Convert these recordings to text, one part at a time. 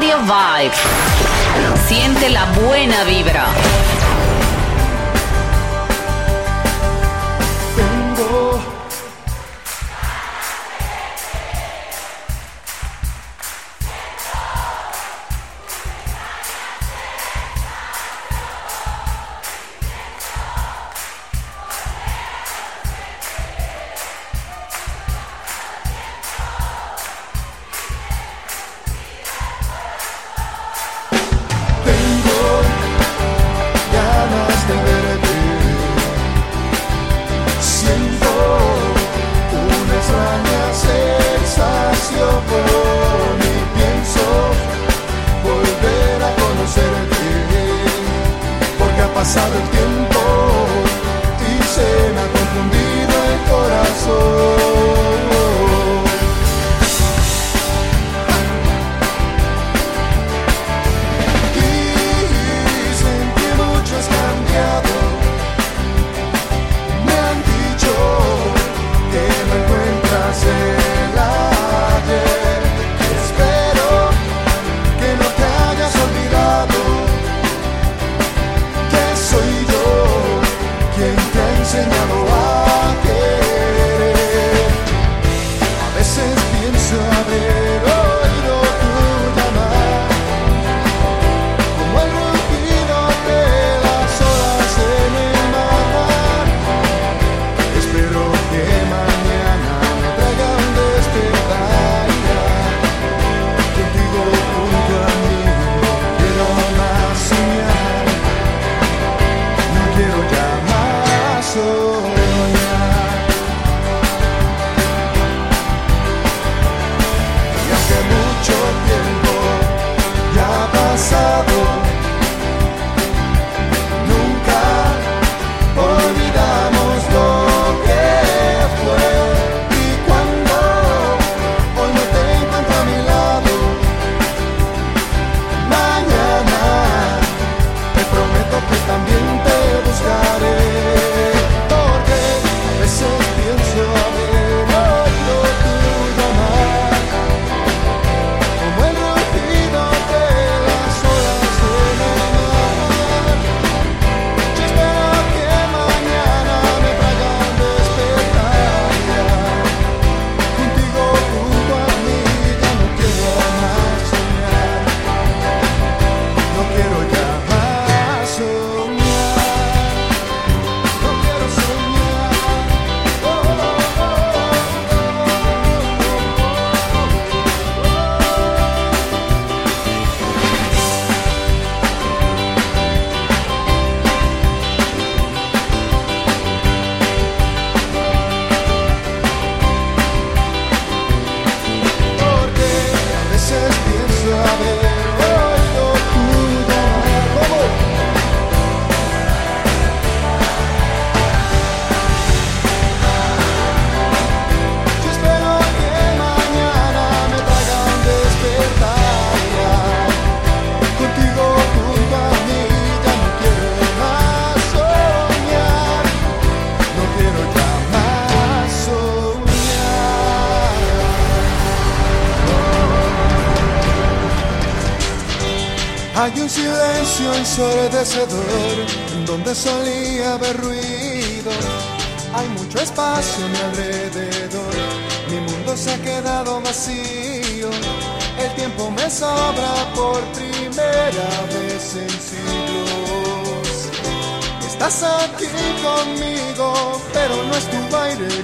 Vibe. Siente la buena vibra.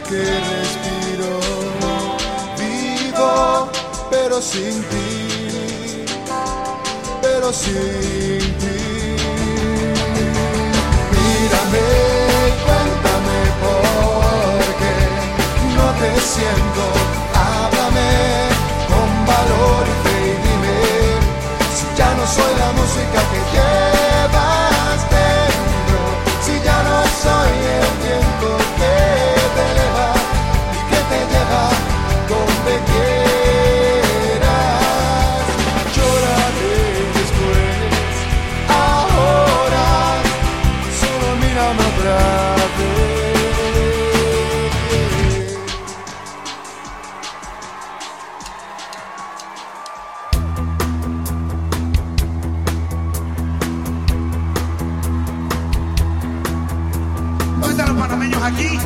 que respiro, vivo, pero sin ti, pero sin ti. Mírame cuéntame por qué no te siento, háblame con valor y fe y dime si ya no soy la música que llevas dentro, si ya no soy panameños aquí?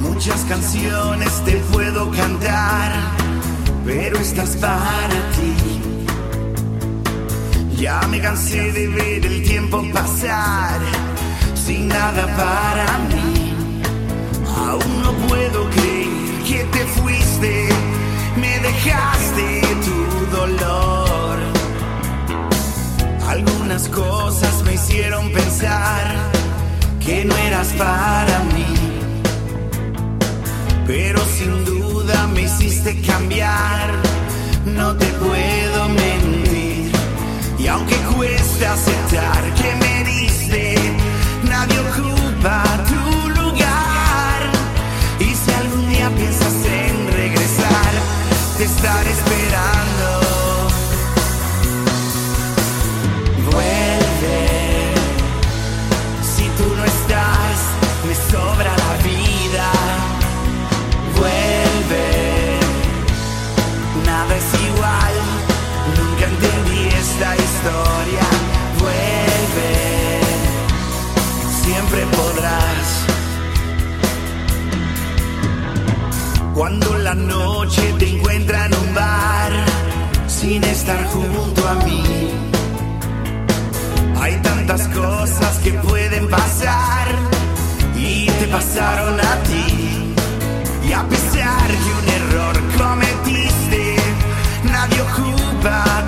Muchas canciones te puedo cantar, pero estas para ti. Ya me cansé de ver el tiempo pasar sin nada para mí. Aún no puedo creer que te fuiste, me dejaste tu dolor. Algunas cosas me hicieron pensar que no eras para mí. Pero sin duda me hiciste cambiar, no te puedo mentir. Y aunque cueste aceptar que me diste, nadie ocupa tu piensas en regresar, te estaré esperando. Vuelve, si tú no estás, me sobra Cuando la noche te encuentra en un bar, sin estar junto a mí. Hay tantas cosas que pueden pasar y te pasaron a ti. Y a pesar que un error cometiste, nadie ocupa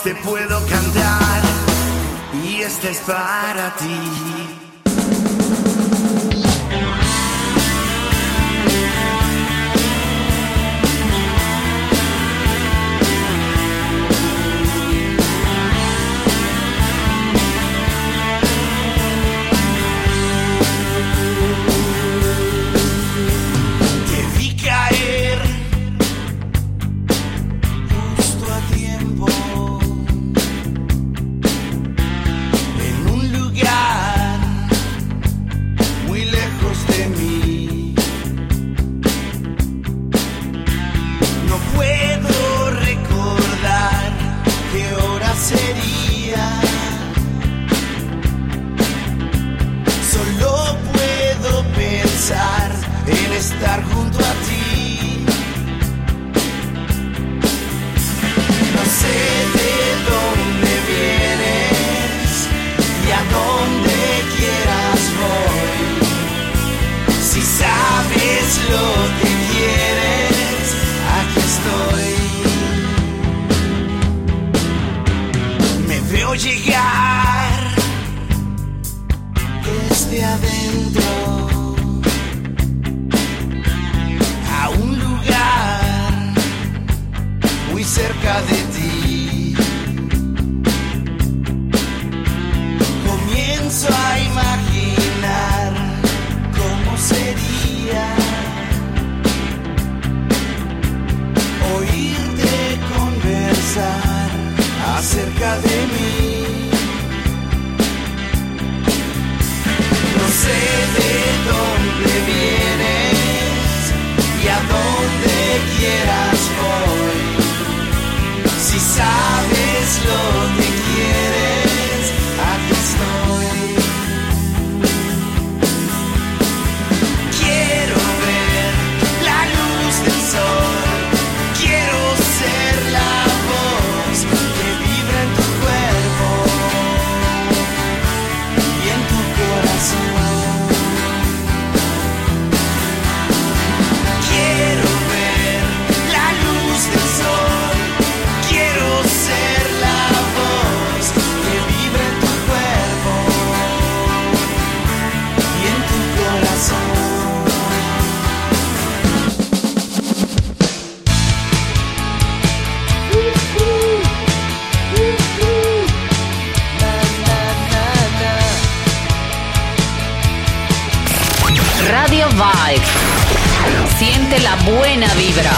te puedo cantar y esta es para ti. Siente la buena vibra.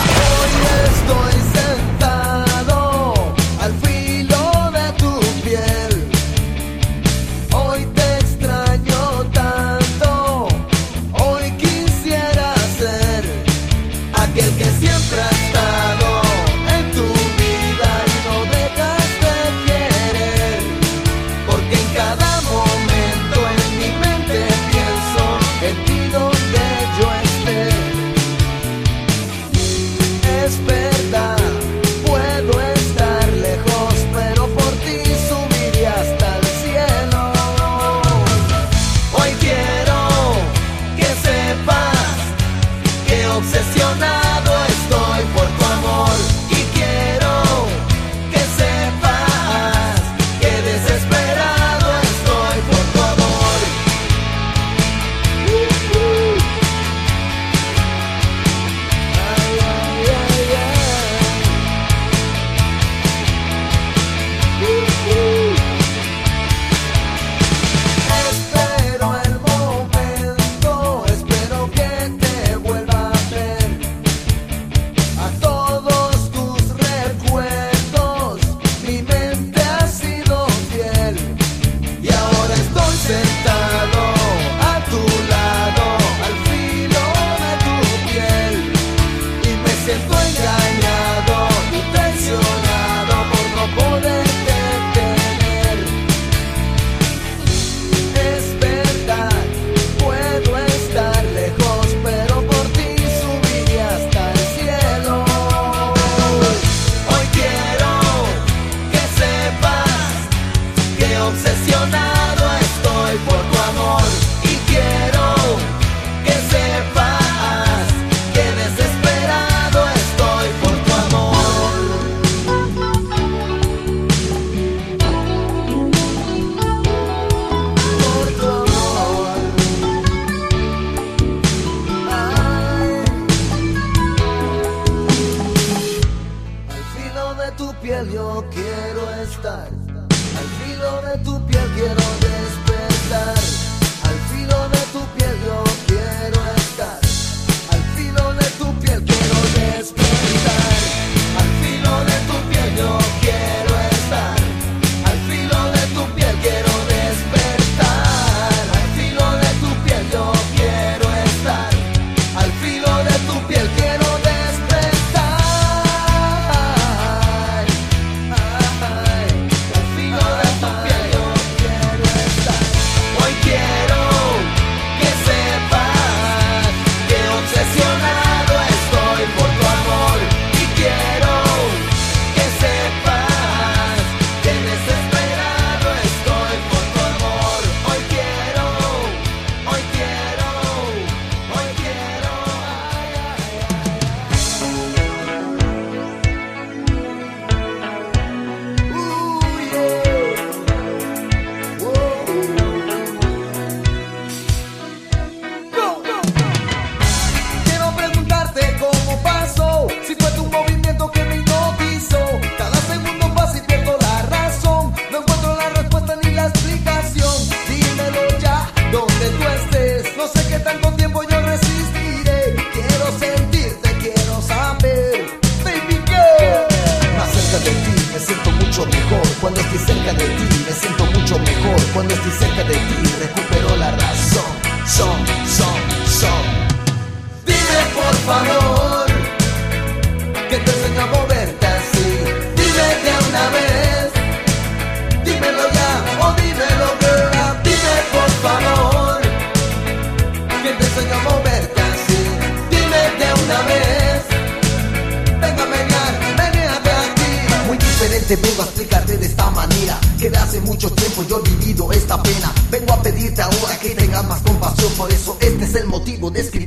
Motivo de escribirte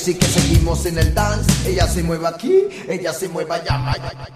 sí que seguimos en el dance. Ella se mueve aquí, ella se mueve allá.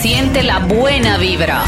Siente la buena vibra.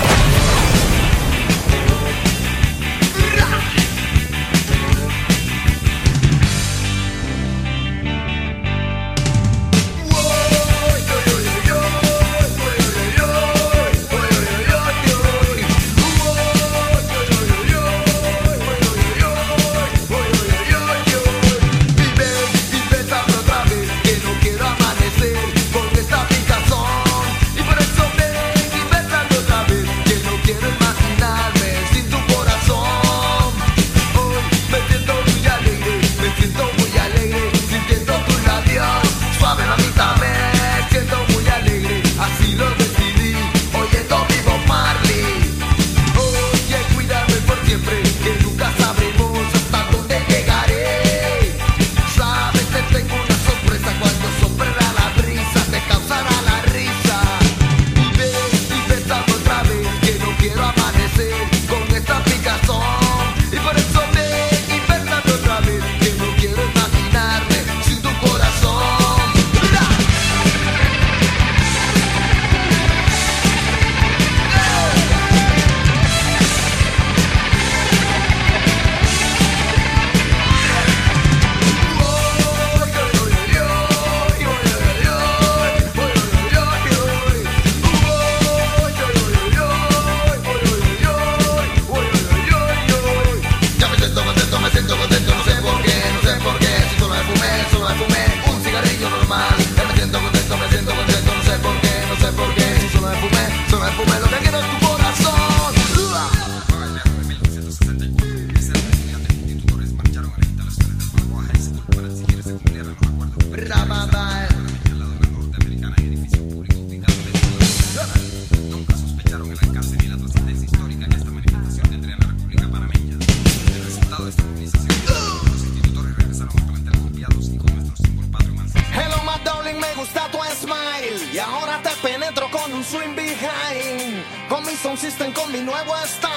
mi nuevo estado.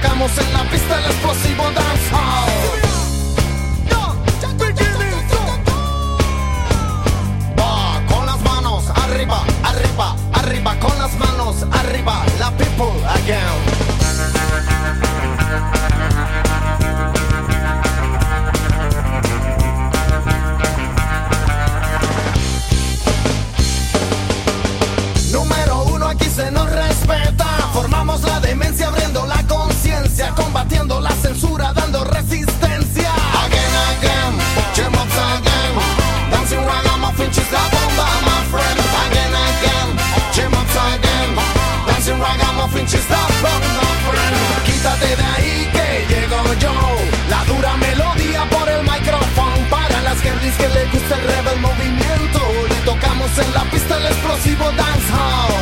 tocamos en la pista el explosivo dancehall. Va con las manos arriba, arriba, arriba, con las manos arriba, la people again. que le gusta el rebel movimiento. Le tocamos en la pista el explosivo dancehall.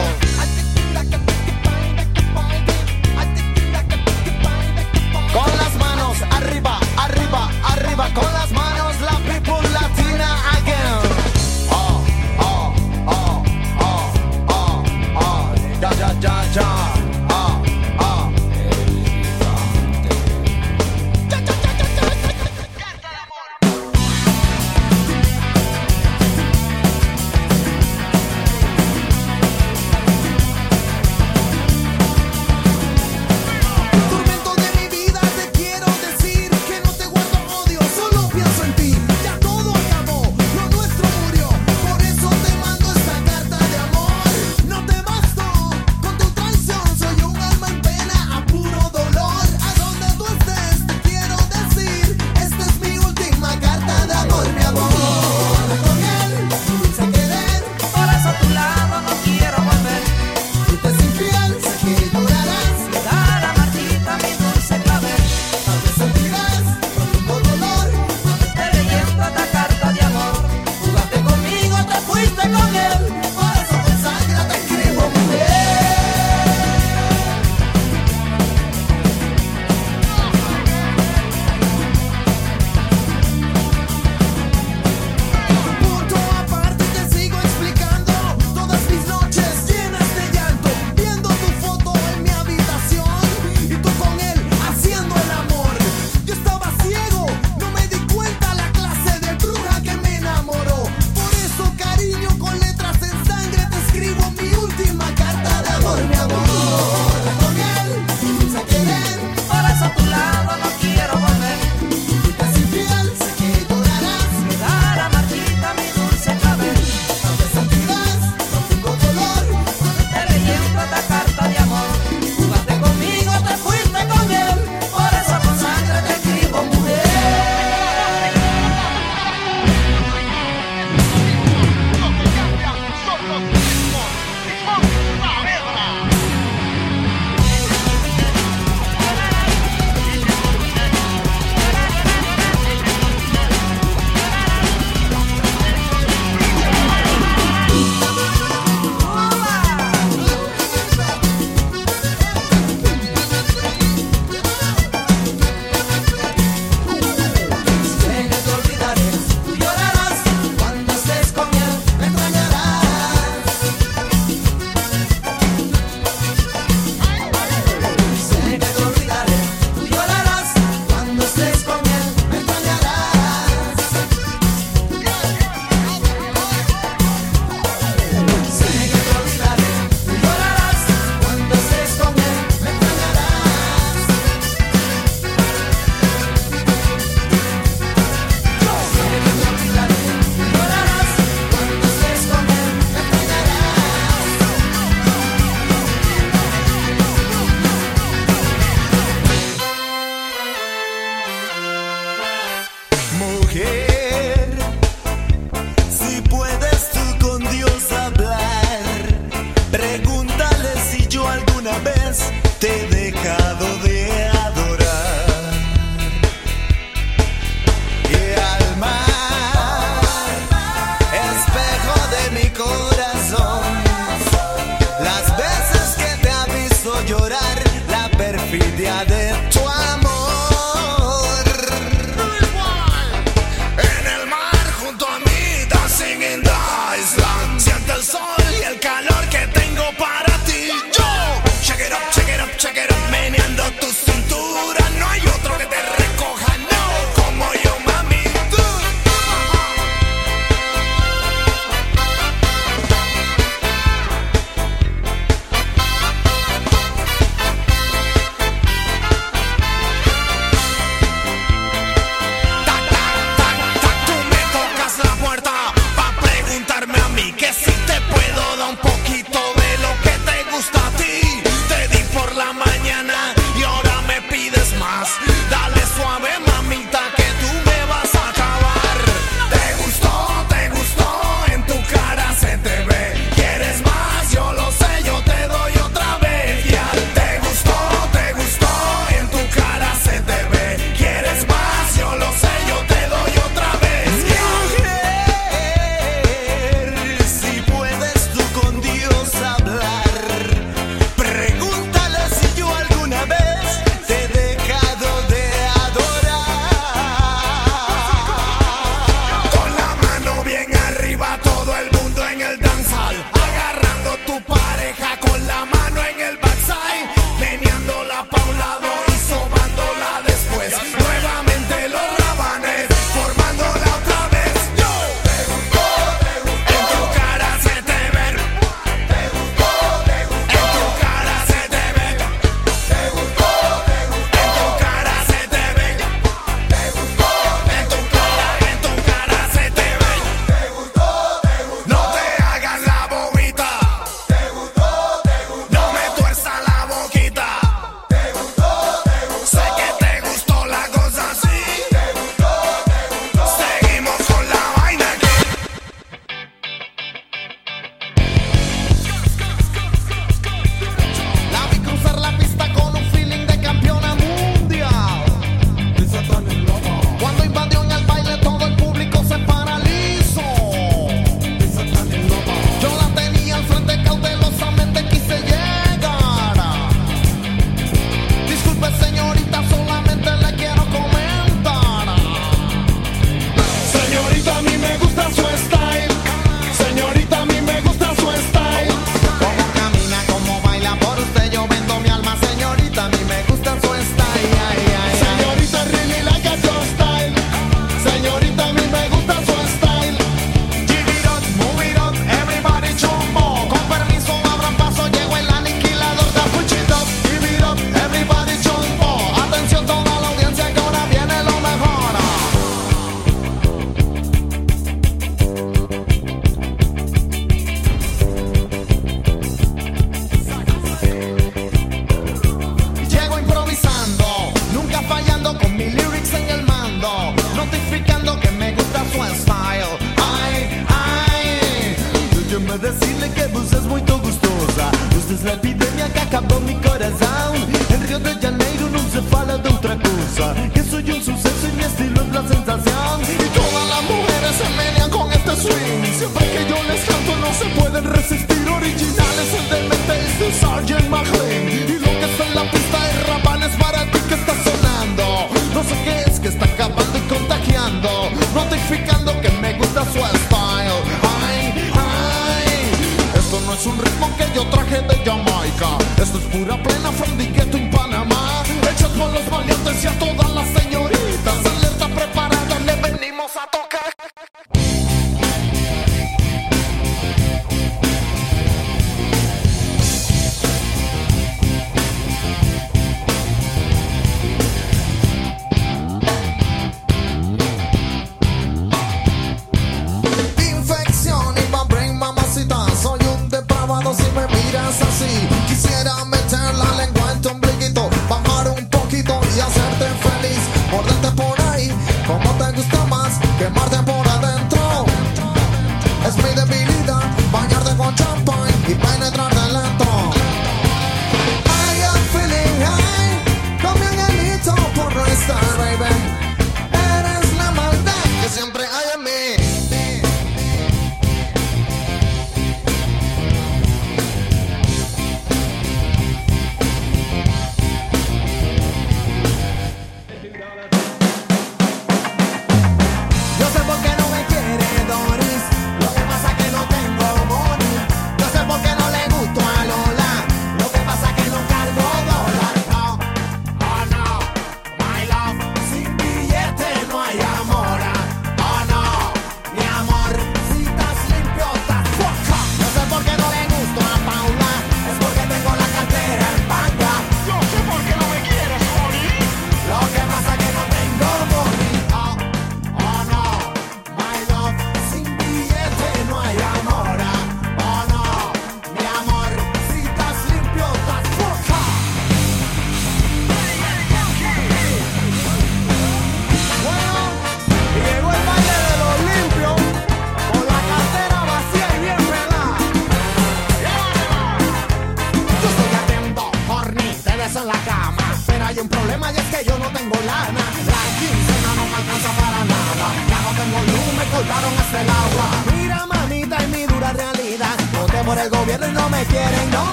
Europa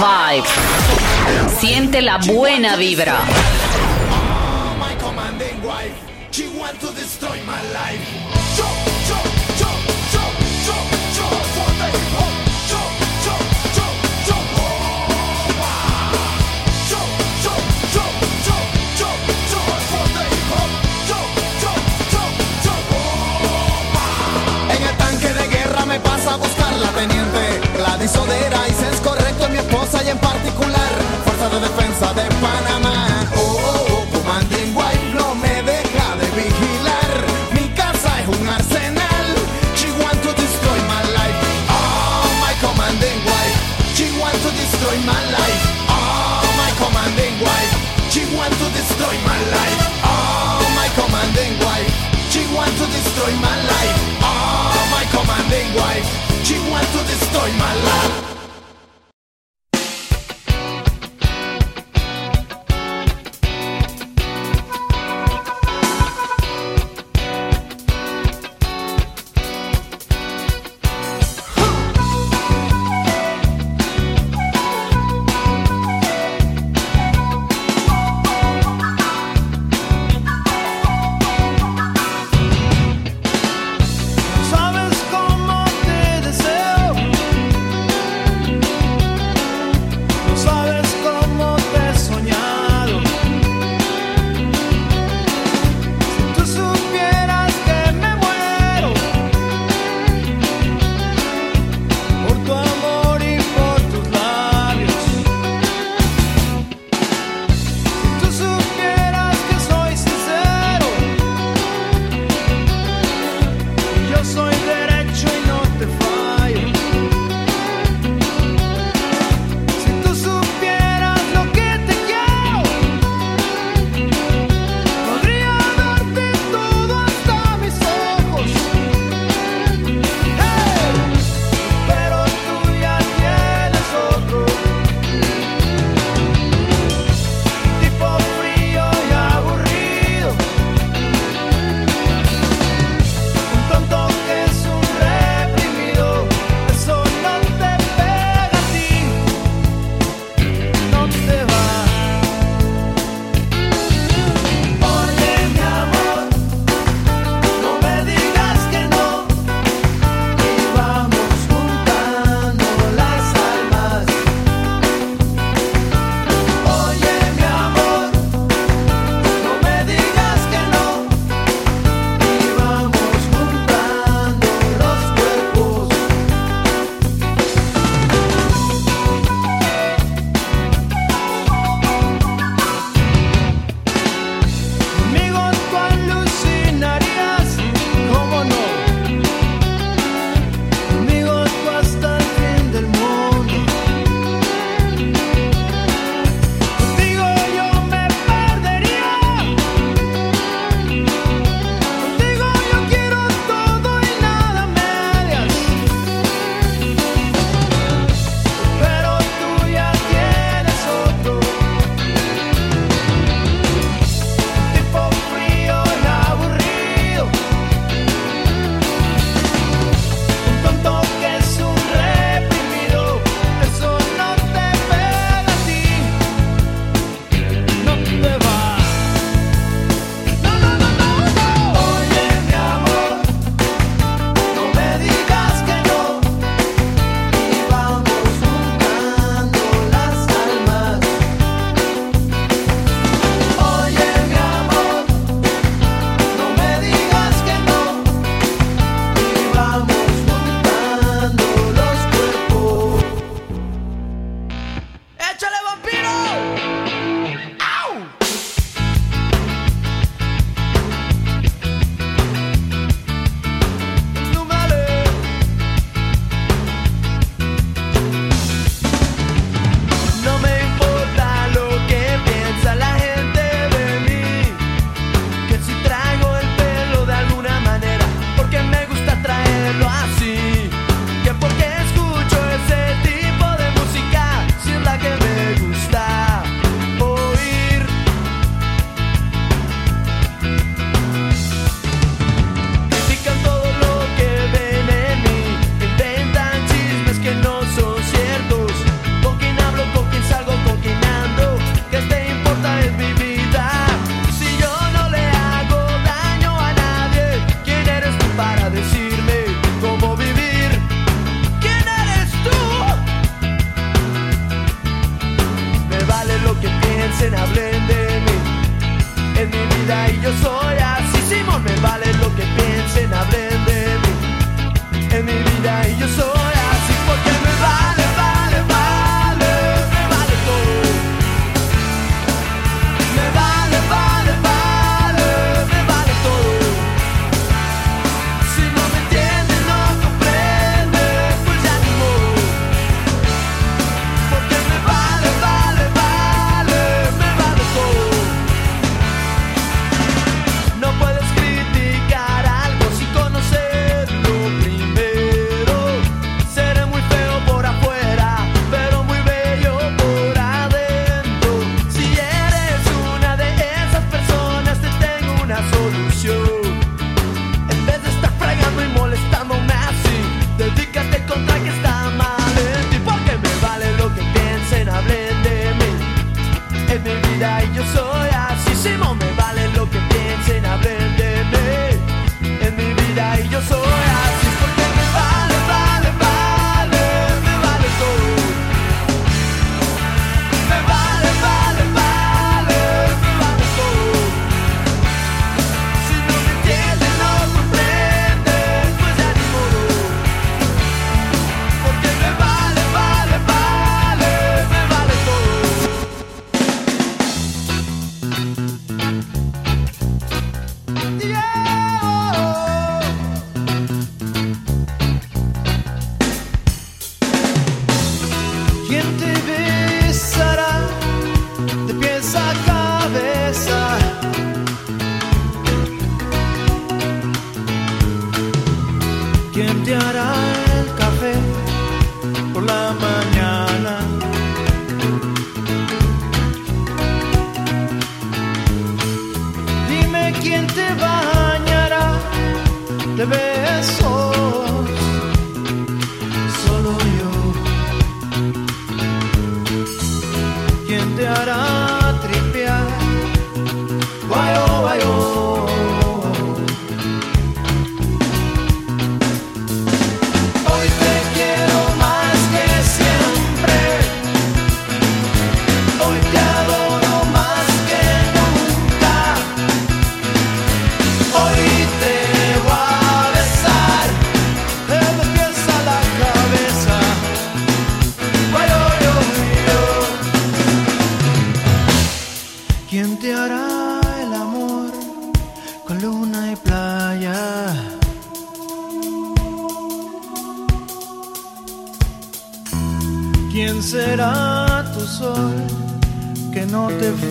vibe. Siente la buena vibra. fuerza y en particular, fuerza de defensa de Panamá. Oh, oh, oh, Commanding White no me deja de vigilar. Mi casa es un arsenal. She wants to destroy my life. Oh, my Commanding White. She wants to destroy my life.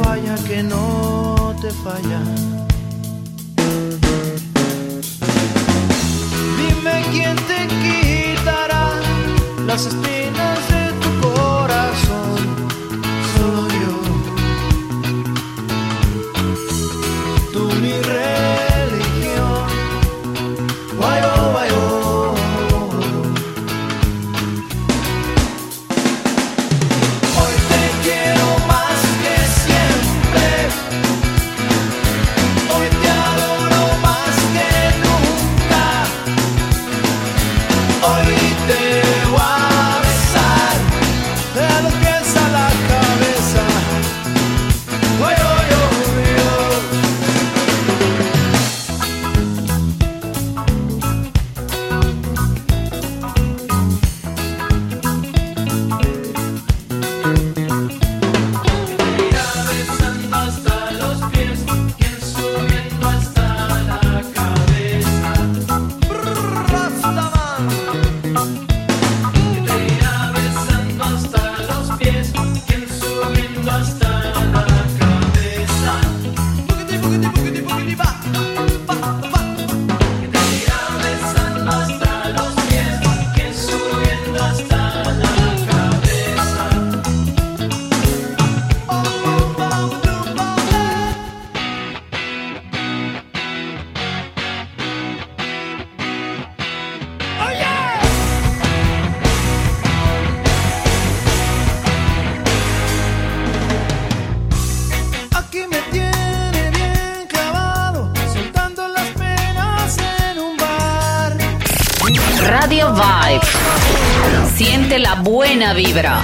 falla, que no te falla. Dime quién te quitará las espinas de Siente la buena vibra.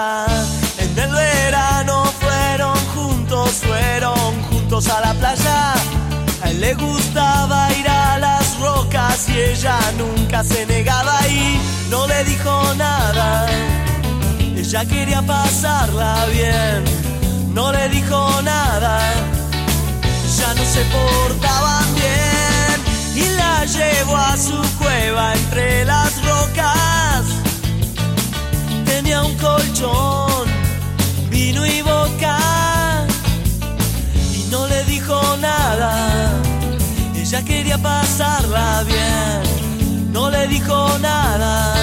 En el verano fueron juntos, fueron juntos a la playa. A él le gustaba ir a las rocas y ella nunca se negaba y no le dijo nada. Ella quería pasarla bien, no le dijo nada. Ya no se portaban bien y la llevó a su cueva entre las rocas un colchón, vino y boca, y no le dijo nada. Ella quería pasarla bien, no le dijo nada.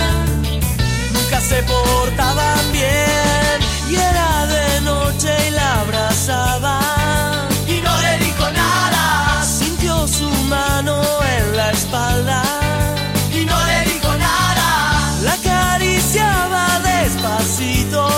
Nunca se portaban bien, y era de noche y la abrazaba. Y no le dijo nada, sintió su mano en la espalda. Y no le dijo nada, la acariciaba. 几多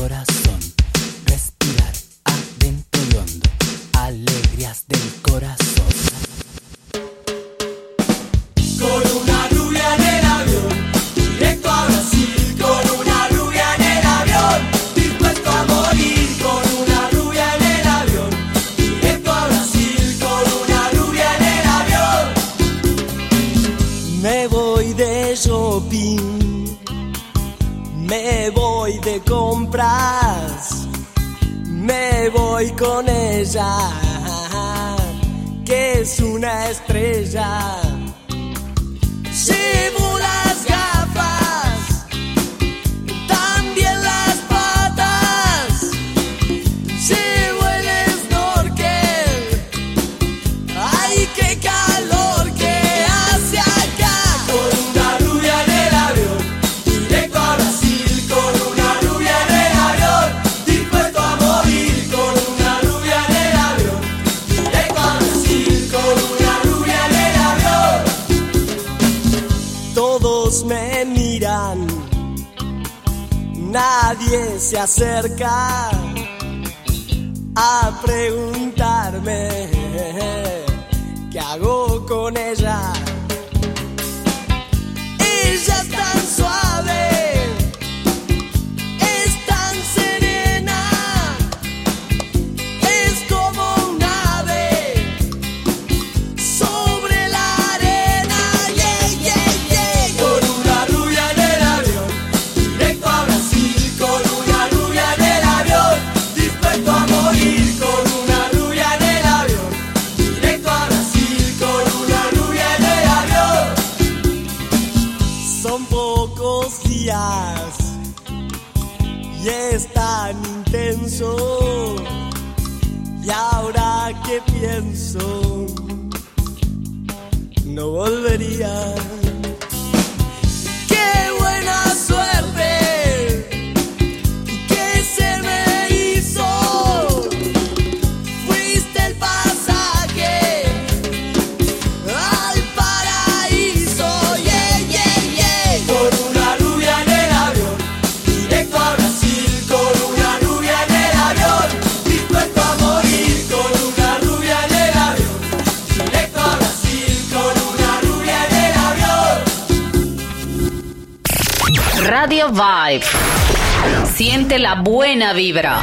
corazón. Y es tan intenso. Y ahora que pienso, no volvería. Vibe. Siente la buena vibra.